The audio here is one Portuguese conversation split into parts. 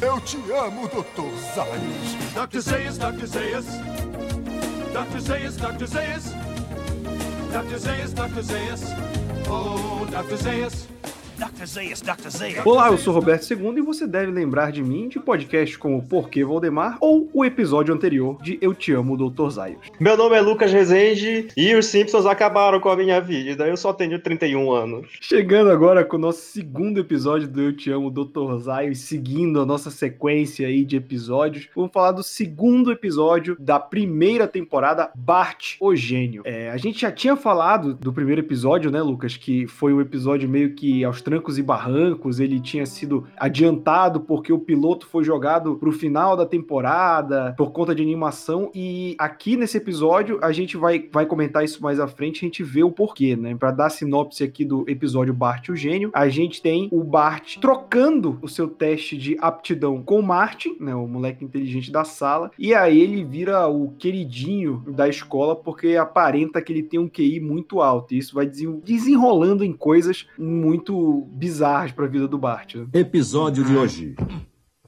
Eu te amo, Dr. Zayas. Dr. Zayas, Dr. Zayas. Dr. Zayas, Dr. Zayas. Dr. Zayas, Dr. Zayas. Oh, Dr. Zayas. Dr. Zayas, Dr. Zayas. Olá, eu sou Roberto II e você deve lembrar de mim de podcasts como Porquê Valdemar ou o episódio anterior de Eu Te Amo, Dr. Zayos. Meu nome é Lucas Rezende e os Simpsons acabaram com a minha vida. Eu só tenho 31 anos. Chegando agora com o nosso segundo episódio do Eu Te Amo, Dr. Zayos, seguindo a nossa sequência aí de episódios. Vamos falar do segundo episódio da primeira temporada, Bart, o Gênio. É, a gente já tinha falado do primeiro episódio, né, Lucas, que foi um episódio meio que aos trancos e barrancos, ele tinha sido adiantado porque o piloto foi jogado pro final da temporada por conta de animação. E aqui nesse episódio a gente vai, vai comentar isso mais à frente, a gente vê o porquê, né? Para dar sinopse aqui do episódio Bart o Gênio, a gente tem o Bart trocando o seu teste de aptidão com o Martin, né, o moleque inteligente da sala, e aí ele vira o queridinho da escola porque aparenta que ele tem um QI muito alto, e isso vai desen- desenrolando em coisas muito bizarras para a vida do Bart. né? Episódio de hoje.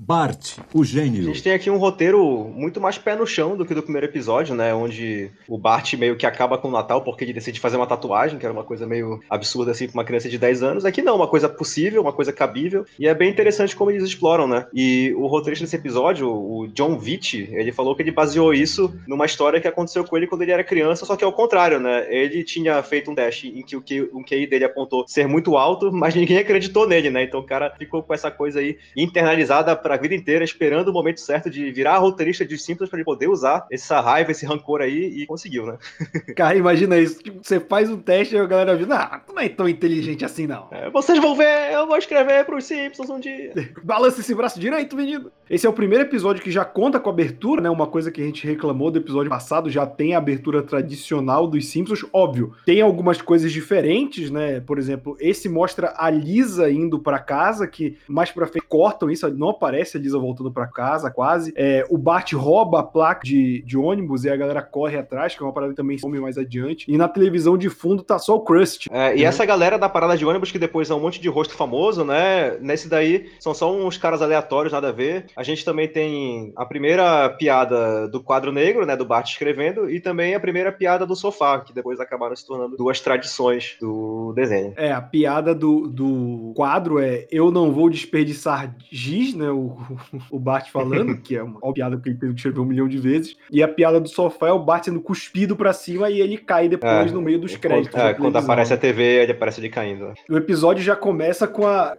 Bart, o A gênio. gente tem aqui um roteiro muito mais pé no chão do que do primeiro episódio, né? Onde o Bart meio que acaba com o Natal porque ele decide fazer uma tatuagem, que era uma coisa meio absurda assim pra uma criança de 10 anos. Aqui não, uma coisa possível, uma coisa cabível. E é bem interessante como eles exploram, né? E o roteirista desse episódio, o John Vitti, ele falou que ele baseou isso numa história que aconteceu com ele quando ele era criança, só que ao contrário, né? Ele tinha feito um dash em que o QI dele apontou ser muito alto, mas ninguém acreditou nele, né? Então o cara ficou com essa coisa aí internalizada pra vida inteira, esperando o momento certo de virar roteirista de Simpsons pra ele poder usar essa raiva, esse rancor aí, e conseguiu, né? Cara, imagina isso, tipo, você faz um teste e a galera diz, ah, tu não é tão inteligente assim não. É, vocês vão ver, eu vou escrever pros Simpsons um dia. Balança esse braço direito, menino. Esse é o primeiro episódio que já conta com abertura, né? Uma coisa que a gente reclamou do episódio passado, já tem a abertura tradicional dos Simpsons. Óbvio, tem algumas coisas diferentes, né? Por exemplo, esse mostra a Lisa indo pra casa, que mais pra frente cortam isso, não aparece a Lisa voltando pra casa, quase. É, o Bart rouba a placa de, de ônibus e a galera corre atrás, que é uma parada que também some mais adiante. E na televisão de fundo tá só o Krusty. É, e essa galera da parada de ônibus, que depois é um monte de rosto famoso, né? Nesse daí são só uns caras aleatórios, nada a ver. A gente também tem a primeira piada do quadro negro, né? Do Bart escrevendo, e também a primeira piada do sofá, que depois acabaram se tornando duas tradições do desenho. É, a piada do, do quadro é Eu não vou desperdiçar giz, né? O, o Bart falando, que é uma, piada que ele escrever um milhão de vezes. E a piada do sofá é o Bart sendo cuspido pra cima e ele cai depois É, no meio dos créditos. É, quando aparece a TV, ele aparece ele caindo. O episódio já começa com a.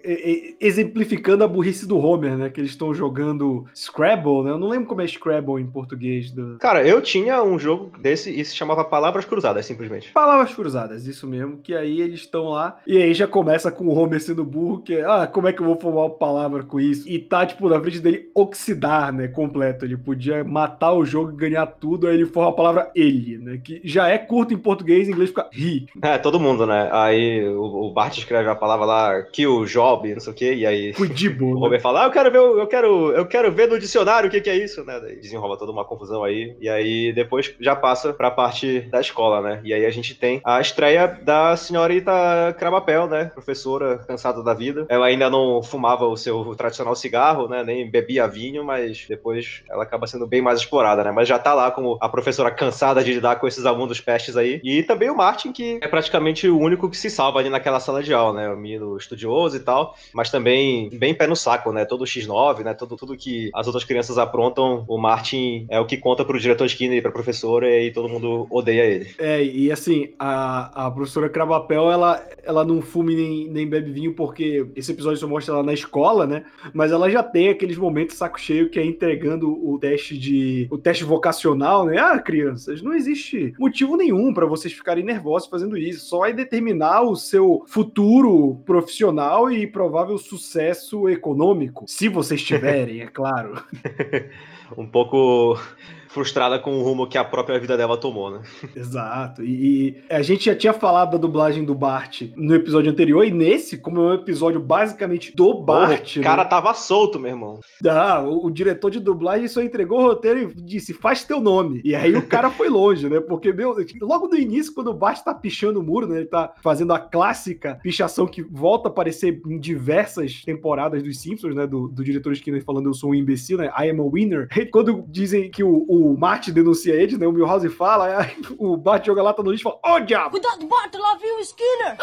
exemplificando a burrice do Homer, né? Que eles estão jogando Scrabble, né? Eu não lembro como é Scrabble em português. Do... Cara, eu tinha um jogo desse e se chamava Palavras Cruzadas, simplesmente. Palavras cruzadas, isso mesmo. Que aí eles estão lá. E aí já começa com o Homer sendo burro, que é, ah, como é que eu vou formar uma palavra com isso? E tá, tipo, na frente dele oxidar, né? Completo. Ele podia matar o jogo e ganhar tudo. Aí ele forma a palavra ele, né? Que já é curto em português, em inglês fica he. É, todo mundo, né? Aí o, Bart escreve a palavra lá, kill, job, não sei o quê, e aí Fudibo, o né? Homer fala, ah, eu quero ver, eu quero, eu quero ver no dicionário o que, que é isso, né? Daí desenrola toda uma confusão aí, e aí depois já passa pra parte da escola, né? E aí a gente tem a estreia da senhorita Crabapel, né? Professora cansada da vida. Ela ainda não fumava o seu tradicional cigarro, né? Nem bebia vinho, mas depois ela acaba sendo bem mais explorada, né? Mas já tá lá como a professora cansada de lidar com esses alunos pestes aí. E também o Martin, que é praticamente o único que se salva ali naquela sala de aula, né? O menino estudioso e tal, mas também bem pé no saco, né? Todo X9, né? Tudo, tudo que as outras crianças aprontam, o Martin é o que conta pro diretor Skinner e pra professora e todo mundo odeia ele. É, e assim, a, a professora Cravapel, ela, ela não fume nem, nem bebe vinho, porque esse episódio só mostra ela na escola, né? Mas ela já tem aqueles momentos saco cheio que é entregando o teste de. o teste vocacional, né? Ah, crianças, não existe motivo nenhum pra vocês ficarem nervosos fazendo isso. Só é determinar o seu futuro profissional e provável sucesso econômico. Se vocês tiverem, é claro. um pouco frustrada com o rumo que a própria vida dela tomou, né? Exato. E, e a gente já tinha falado da dublagem do Bart no episódio anterior, e nesse, como é um episódio basicamente do Bart. o cara né? tava solto, meu irmão. Ah, o, o diretor de dublagem só entregou o roteiro e disse: faz teu nome. E aí o cara foi longe, né? Porque, meu, logo no início, quando o Bart tá pichando o muro, né? Ele tá fazendo a clássica pichação que volta a aparecer em diversas temporadas dos Simpsons, né? Do, do diretor Skinner falando eu sou um imbecil, né? I am a winner. E quando dizem que o, o Marty denuncia eles, né? O Milhouse fala, aí o Bart joga lá, tá no lixo e fala: Ô diabo! Cuidado, Bart, lá viu o Skinner!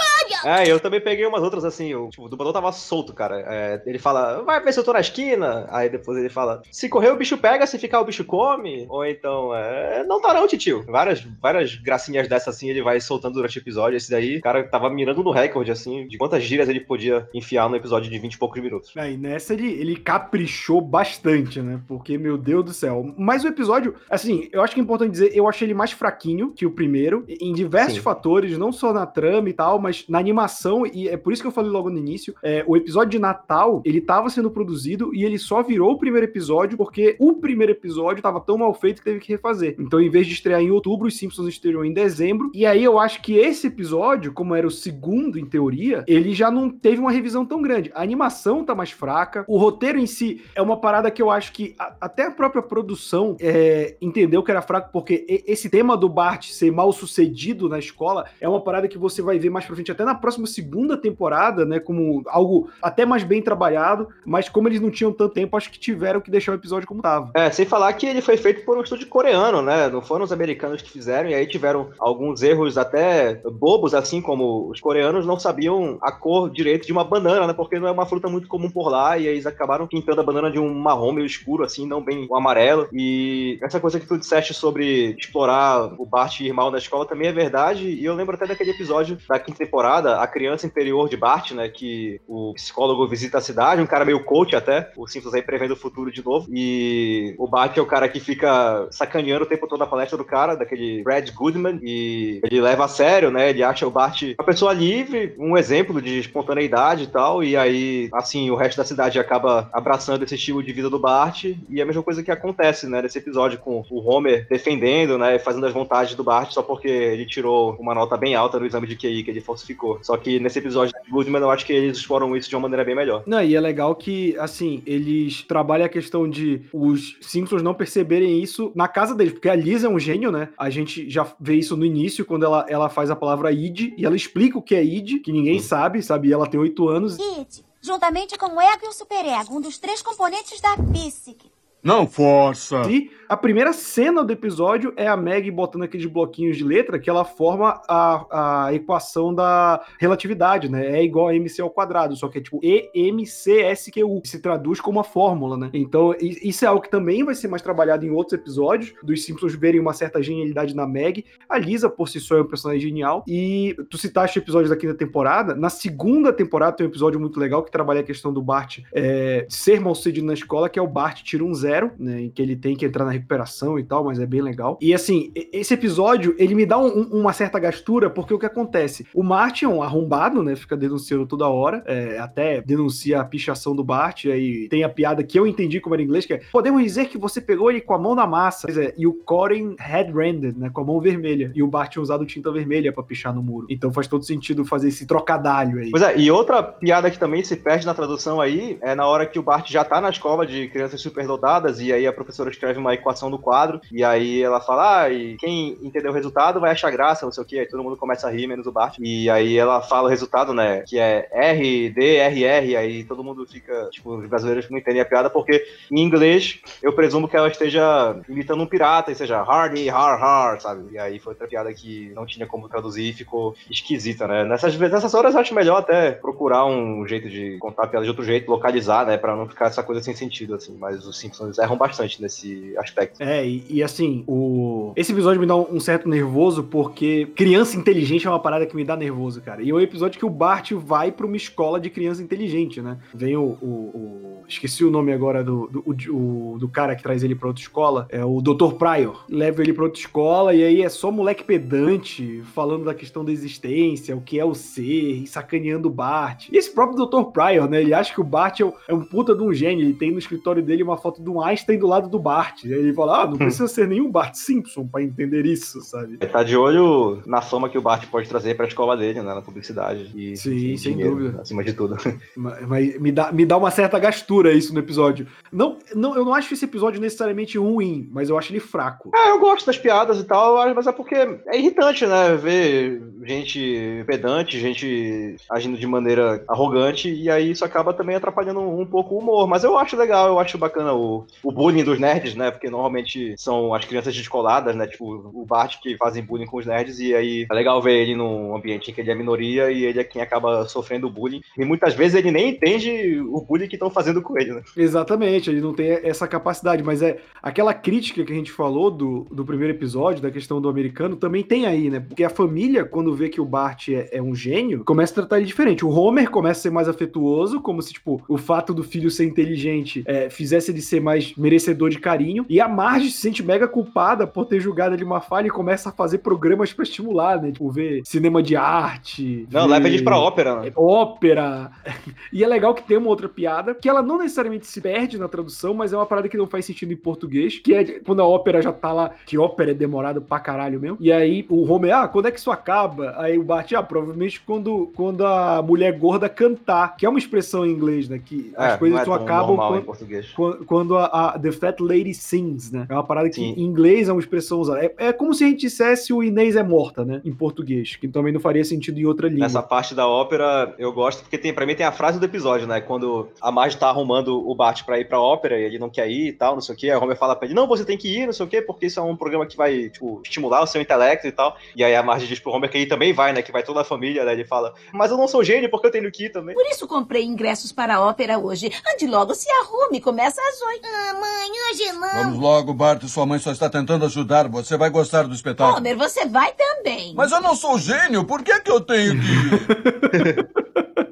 É, eu também peguei umas outras assim, o, tipo, o dublador tava solto, cara. É, ele fala, vai ver se eu tô na esquina. Aí depois ele fala, se correr o bicho pega, se ficar o bicho come. Ou então, é, não tá não, titio. Várias, várias gracinhas dessas assim ele vai soltando durante o episódio. Esse daí, o cara tava mirando no recorde, assim, de quantas gírias ele podia enfiar no episódio de 20 e poucos minutos. Aí nessa ele, ele caprichou bastante, né? Porque, meu Deus do céu. Mas o episódio, assim, eu acho que é importante dizer, eu achei ele mais fraquinho que o primeiro, em diversos Sim. fatores, não só na trama e tal, mas na animação, e é por isso que eu falei logo no início, é, o episódio de Natal, ele tava sendo produzido e ele só virou o primeiro episódio porque o primeiro episódio tava tão mal feito que teve que refazer. Então, em vez de estrear em outubro, os Simpsons estreou em dezembro, e aí eu acho que esse episódio, como era o segundo, em teoria, ele já não teve uma revisão tão grande. A animação tá mais fraca, o roteiro em si é uma parada que eu acho que a- até a própria produção é, entendeu que era fraco, porque esse tema do Bart ser mal sucedido na escola é uma parada que você vai ver mais pra frente, até na próxima segunda temporada, né? Como algo até mais bem trabalhado, mas como eles não tinham tanto tempo, acho que tiveram que deixar o episódio como tava. É, sem falar que ele foi feito por um estúdio coreano, né? Não foram os americanos que fizeram, e aí tiveram alguns erros até bobos, assim como os coreanos não sabiam a cor direito de uma banana, né? Porque não é uma fruta muito comum por lá, e aí eles acabaram pintando a banana de um marrom meio escuro, assim, não bem amarelo. E essa coisa que tu disseste sobre explorar o Bart ir mal na escola também é verdade, e eu lembro até daquele episódio da quinta temporada, a criança interior de Bart, né? Que o psicólogo visita a cidade, um cara meio coach até, o Simpsons aí prevendo o futuro de novo, e o Bart é o cara que fica sacaneando o tempo todo a palestra do cara, daquele Brad Goodman, e ele leva a sério, né? Ele acha o Bart uma pessoa livre, um exemplo de espontaneidade e tal, e aí, assim, o resto da cidade acaba abraçando esse estilo de vida do Bart, e é a mesma coisa que acontece, né, nesse episódio, com o Homer defendendo, né, fazendo as vontades do Bart só porque ele tirou uma nota bem alta no exame de QI que ele falsificou. Só que nesse episódio de Goodman, eu acho que eles exploram isso de uma maneira bem melhor. Não, e é legal que, assim, eles trabalham a questão de os Simpsons não perceberem isso na casa deles, porque a Lisa é um gênio, né? A gente já vê isso no início, quando ela, ela faz a palavra id, e ela explica o que é id, que ninguém sabe, sabe? E ela tem oito anos. It, juntamente com o ego e o superego, um dos três componentes da psique. Não força. E a primeira cena do episódio é a Meg botando aqueles bloquinhos de letra que ela forma a, a equação da relatividade, né? É igual a MC ao quadrado, só que é tipo EMCSQU, que se traduz como uma fórmula, né? Então, isso é algo que também vai ser mais trabalhado em outros episódios, dos Simpsons verem uma certa genialidade na Meg. A Lisa, por si só, é um personagem genial. E tu citaste episódios da quinta temporada. Na segunda temporada tem um episódio muito legal que trabalha a questão do Bart é, ser mal sucedido na escola, que é o Bart tira um zero, né? Em que ele tem que entrar na recuperação e tal, mas é bem legal. E assim, esse episódio, ele me dá um- um- uma certa gastura, porque o que acontece? O Martin arrombado, né? Fica denunciando toda hora, é, até denuncia a pichação do Bart, e aí tem a piada que eu entendi como era em inglês, que é podemos dizer que você pegou ele com a mão na massa. É, e o Corin head-handed, né? Com a mão vermelha. E o Bart tinha usado tinta vermelha pra pichar no muro. Então faz todo sentido fazer esse trocadalho aí. Pois é, e outra piada que também se perde na tradução aí é na hora que o Bart já tá na escola de crianças superdotadas e aí a professora escreve uma equação do quadro e aí ela fala, ah, e quem entendeu o resultado vai achar graça, não sei o que, aí todo mundo começa a rir, menos o Bart. E aí ela fala o resultado, né, que é R, D, R, R, aí todo mundo fica, tipo, os brasileiros não entendem a piada porque em inglês eu presumo que ela esteja imitando um pirata, e seja hardy, har, har, sabe? E aí foi outra piada que não tinha como traduzir e ficou esquisita, né? Nessas, nessas horas eu acho melhor até procurar um jeito de contar a piada de outro jeito, localizar, né? Pra não ficar essa coisa sem sentido, assim. Mas os Simpsons erram bastante nesse aspecto. É, e, e assim, o... esse episódio me dá um, um certo nervoso, porque criança inteligente é uma parada que me dá nervoso, cara. E é o episódio que o Bart vai pra uma escola de criança inteligente, né? Vem o, o, o esqueci o nome agora do, do, do cara que traz ele pra outra escola, é o Dr. Pryor. Leva ele pra outra escola e aí é só moleque pedante, falando da questão da existência, o que é o ser, e sacaneando o Bart. E esse próprio Dr. Pryor, né? Ele acha que o Bart é um, é um puta de um gênio. Ele tem no escritório dele uma foto de um Einstein do lado do Bart. E aí ele fala: Ah, não precisa ser nenhum Bart Simpson pra entender isso, sabe? Ele tá de olho na fama que o Bart pode trazer pra escola dele, né? Na publicidade. E, Sim, e sem dinheiro, dúvida. Acima de tudo. Mas, mas me, dá, me dá uma certa gastura isso no episódio. Não, não, eu não acho esse episódio necessariamente ruim, mas eu acho ele fraco. É, eu gosto das piadas e tal, mas é porque é irritante, né? Ver gente pedante, gente agindo de maneira arrogante, e aí isso acaba também atrapalhando um pouco o humor. Mas eu acho legal, eu acho bacana o, o bullying dos nerds, né? Porque normalmente são as crianças descoladas, né? Tipo, o Bart que fazem bullying com os nerds, e aí é legal ver ele num ambiente em que ele é minoria e ele é quem acaba sofrendo bullying. E muitas vezes ele nem entende o bullying que estão fazendo com ele, né? Exatamente, ele não tem essa capacidade, mas é aquela crítica que a gente falou do, do primeiro episódio, da questão do americano, também tem aí, né? Porque a família, quando vê que o Bart é, é um gênio, começa a tratar ele diferente. O Homer começa a ser mais afetuoso, como se, tipo, o fato do filho ser inteligente é, fizesse ele ser mais merecedor de carinho. E a Marge se sente mega culpada por ter julgado ele uma falha e começa a fazer programas pra estimular, né? Tipo, ver cinema de arte. Não, ver leva eles pra ópera, né? ópera. E é legal que tem uma outra piada, que ela não necessariamente se perde na tradução, mas é uma parada que não faz sentido em português, que é quando a ópera já tá lá, que ópera é demorada pra caralho mesmo. E aí o Homer, ah, quando é que isso acaba? Aí o Bart, ah, provavelmente quando, quando a mulher gorda cantar, que é uma expressão em inglês, né? Que as É, coisas não é só acabam quando, quando a, a The Fat Lady sings, né? É uma parada que Sim. em inglês é uma expressão usada. É, é como se a gente dissesse o Inês é morta, né? Em português, que também não faria sentido em outra língua. Nessa parte da ópera, eu gosto porque tem, pra mim tem a frase do episódio, né? Quando a Marge tá arrumando o Bart pra ir pra ópera e ele não quer ir e tal, não sei o quê. Aí o Homer fala pra ele, não, você tem que ir, não sei o quê, porque isso é um programa que vai, tipo, estimular o seu intelecto e tal. E aí a Marge diz pro Homer que ele também vai, né? Que vai toda a família, né? Ele fala, mas eu não sou gênio porque eu tenho que ir também. Por isso comprei ingressos para a ópera hoje. Ande logo, se arrume, começa às oito. Ah, mãe, hoje não. Vamos logo, Bart. Sua mãe só está tentando ajudar. Você vai gostar do espetáculo. Homer, você vai também. Mas eu não sou gênio. Por que, que eu tenho que ir?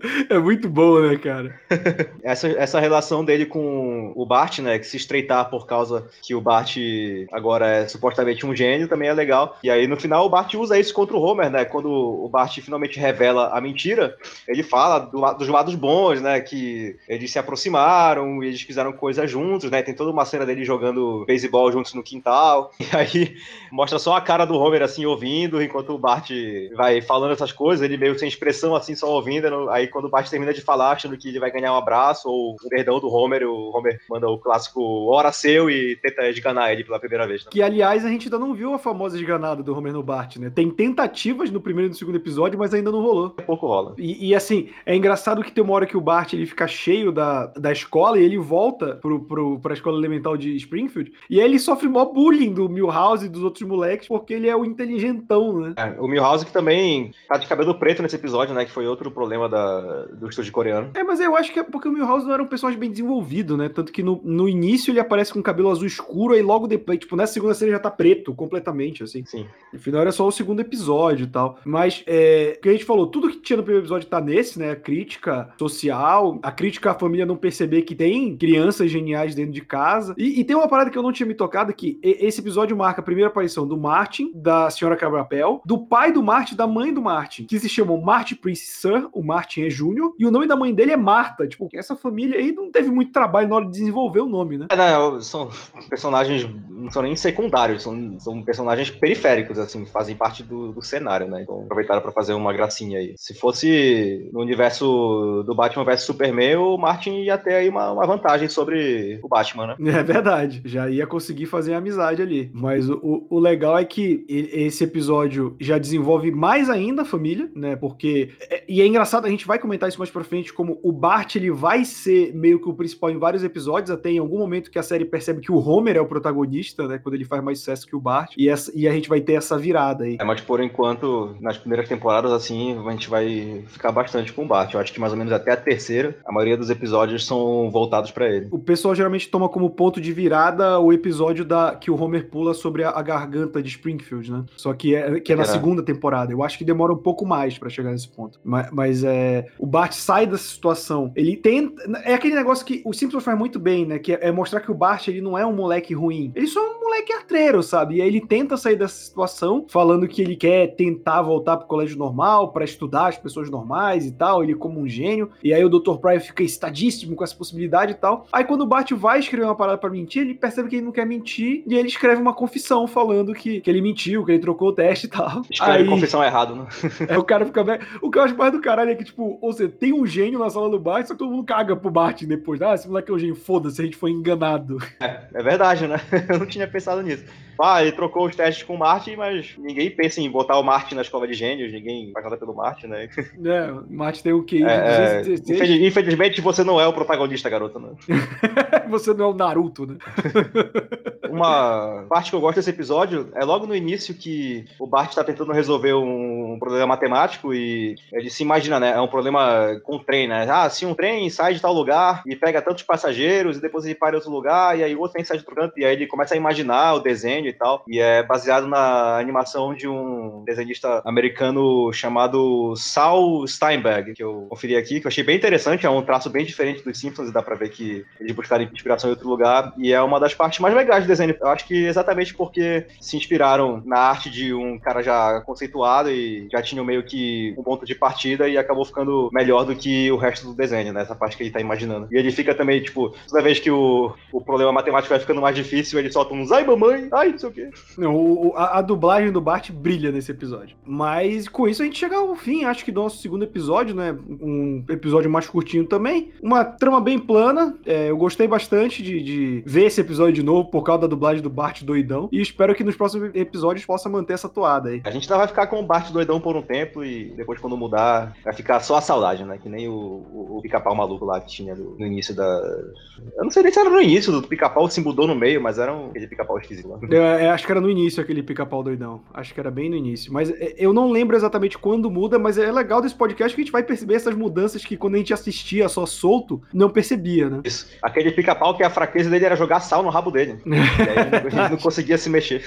É muito bom, né, cara? Essa, essa relação dele com o Bart, né? Que se estreitar por causa que o Bart agora é supostamente um gênio, também é legal. E aí, no final, o Bart usa isso contra o Homer, né? Quando o Bart finalmente revela a mentira, ele fala do dos lados bons, né? Que eles se aproximaram, e eles fizeram coisas juntos, né? Tem toda uma cena dele jogando beisebol juntos no quintal. E aí mostra só a cara do Homer assim ouvindo, enquanto o Bart vai falando essas coisas, ele meio sem expressão assim, só ouvindo. Aí quando o Bart termina de falar, achando que ele vai ganhar um abraço ou um perdão do Homer, o Homer manda o clássico hora seu e tenta esganar ele pela primeira vez. Né? Que, aliás, a gente ainda não viu a famosa esganada do Homer no Bart, né? Tem tentativas no primeiro e no segundo episódio, mas ainda não rolou. Pouco rola. E, e, assim, é engraçado que tem uma hora que o Bart ele fica cheio da, da escola e ele volta pro, pro, pra escola elemental de Springfield e aí ele sofre mó bullying do Milhouse e dos outros moleques porque ele é o inteligentão, né? É, o Milhouse que também tá de cabelo preto nesse episódio, né? Que foi outro problema da, do estúdio coreano. É, mas eu acho que é porque o Milhouse não era um personagem bem desenvolvido, né? Tanto que no, no início ele aparece com cabelo azul escuro, aí logo depois, tipo, nessa segunda série já tá preto completamente, assim. Sim. No final era só o segundo episódio e tal. Mas, é, o que a gente falou, tudo que tinha no primeiro episódio tá nesse, né? A crítica social, a crítica à família não perceber que tem crianças geniais dentro de casa. E, e tem uma parada que eu não tinha me tocado, que esse episódio marca a primeira aparição do Martin, da senhora Cabrapel, do pai do Martin, da mãe do Martin, que se chamam Martin Prince Sir, o Martin é Júnior, e o nome da mãe dele é Marta. Tipo, essa família aí não teve muito trabalho na hora de desenvolver o nome, né? É, né, são personagens, não são nem secundários, são, são personagens periféricos, assim, fazem parte do, do cenário, né? Então aproveitaram pra fazer uma gracinha aí. Se fosse no universo do Batman vs Superman, o Martin ia ter aí uma, uma vantagem sobre o Batman, né? É verdade, já ia conseguir fazer amizade ali. Mas o, o- legal é que esse episódio já desenvolve mais ainda a família, né? Porque. é- E é engraçado, a gente vai comentar isso mais pra frente, como o Bart ele vai ser meio que o principal em vários episódios, até em algum momento que a série percebe que o Homer é o protagonista, né? Quando ele faz mais sucesso que o Bart. E, essa, e a gente vai ter essa virada aí. É, mas por enquanto, nas primeiras temporadas, assim, a gente vai ficar bastante com o Bart. Eu acho que mais ou menos até a terceira, a maioria dos episódios são voltados pra ele. O pessoal geralmente toma como ponto de virada o episódio da que o Homer pula sobre a, a garganta de Springfield, né? Só que é, que é na Será? segunda temporada. Eu acho que demora um pouco mais pra chegar nesse ponto. Mas, mas é, o Bart sai dessa situação. Ele tenta. É aquele negócio que o Simpsons faz muito bem, né? Que é mostrar que o Bart ele não é um moleque ruim. Ele só é um moleque artreiro, sabe? E aí ele tenta sair dessa situação, falando que ele quer tentar voltar pro colégio normal, para estudar as pessoas normais e tal. Ele como um gênio. E aí o Dr. Pryor fica estadíssimo com essa possibilidade e tal. Aí quando o Bart vai escrever uma parada para mentir, ele percebe que ele não quer mentir. E ele escreve uma confissão falando que, que ele mentiu, que ele trocou o teste e tal. Escreve aí, confissão errado, né? é, o cara fica. O que eu acho mais do caralho é que, tipo, ou seja, tem um gênio na sala do Bart, só que todo mundo caga pro Bart depois. Ah, esse moleque é um gênio, foda-se, a gente foi enganado. É, é verdade, né? Eu não tinha pensado nisso. Ah, ele trocou os testes com o Martin, mas ninguém pensa em botar o Martin na escola de gênios, ninguém faz nada pelo Martin, né? É, o Martin tem o de É, 216. infeliz- infelizmente você não é o protagonista, garota, né? Você não é o Naruto, né? Uma parte que eu gosto desse episódio é logo no início que o Bart está tentando resolver um problema matemático e ele se imagina, né? É um problema com trem, né? Ah, se um trem sai de tal lugar e pega tantos passageiros e depois ele para em outro lugar e aí outro trem sai de outro canto e aí ele começa a imaginar o desenho e tal. E é baseado na animação de um desenhista americano chamado Sal Steinberg, que eu conferi aqui, que eu achei bem interessante. É um traço bem diferente dos Simpsons e dá pra ver que eles buscaram inspiração em outro lugar. E é uma das partes mais legais do desenho. Eu acho que exatamente porque se inspiraram na arte de um cara já conceituado e já tinham meio que um ponto de partida e acabou ficando melhor do que o resto do desenho, né? Essa parte que ele tá imaginando. E ele fica também, tipo, toda vez que o, o problema matemático vai ficando mais difícil, ele solta uns ai mamãe, ai não sei o quê. Não, a, a dublagem do Bart brilha nesse episódio. Mas com isso a gente chega ao fim, acho que do nosso segundo episódio, né? Um episódio mais curtinho também. Uma trama bem plana. é, eu gostei bastante de, de ver esse episódio de novo por causa da dublagem do Bart doidão. E espero que nos próximos episódios possa manter essa toada aí. A gente ainda vai ficar com o Bart doidão por um tempo e depois quando mudar vai ficar só a saudade, né? Que nem o, o, o pica-pau maluco lá que tinha no, no início da. Eu não sei nem se era no início do pica-pau, se mudou no meio, mas era um aquele pica-pau esquisito lá. É, é, acho que era no início aquele pica-pau doidão. Acho que era bem no início. Mas é, eu não lembro exatamente quando muda, mas é legal desse podcast que a gente vai perceber essas mudanças que quando a gente assistia só solto, não percebia, né? Isso. Aquele pica-pau que a fraqueza dele era jogar sal no rabo dele. E aí ele não- conseguia se mexer.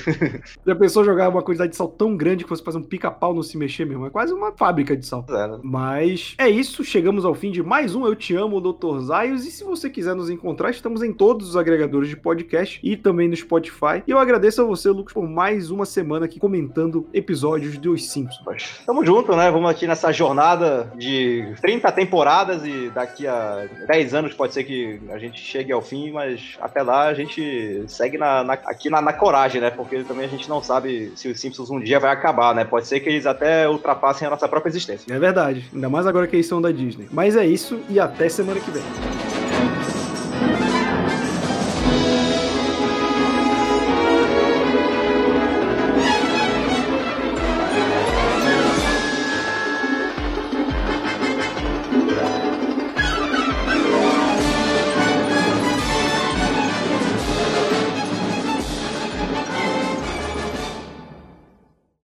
Já pensou jogar uma quantidade de sal tão grande que você fazer um pica-pau não se mexer mesmo? É quase uma fábrica de sal. É, né? Mas é isso, chegamos ao fim de mais um Eu Te Amo, Dr. Zaios. E se você quiser nos encontrar, estamos em todos os agregadores de podcast e também no Spotify. E eu agradeço a você, Lucas, por mais uma semana aqui comentando episódios dos Simpsons. Mas Tamo junto, né? Vamos aqui nessa jornada de 30 temporadas e daqui a 10 anos pode ser que a gente chegue ao fim, mas até lá a gente segue na, na- aqui na, na coragem, né? Porque também a gente não sabe se os Simpsons um dia vai acabar, né? Pode ser que eles até ultrapassem a nossa própria existência. É verdade, ainda mais agora que eles são da Disney. Mas é isso e até semana que vem.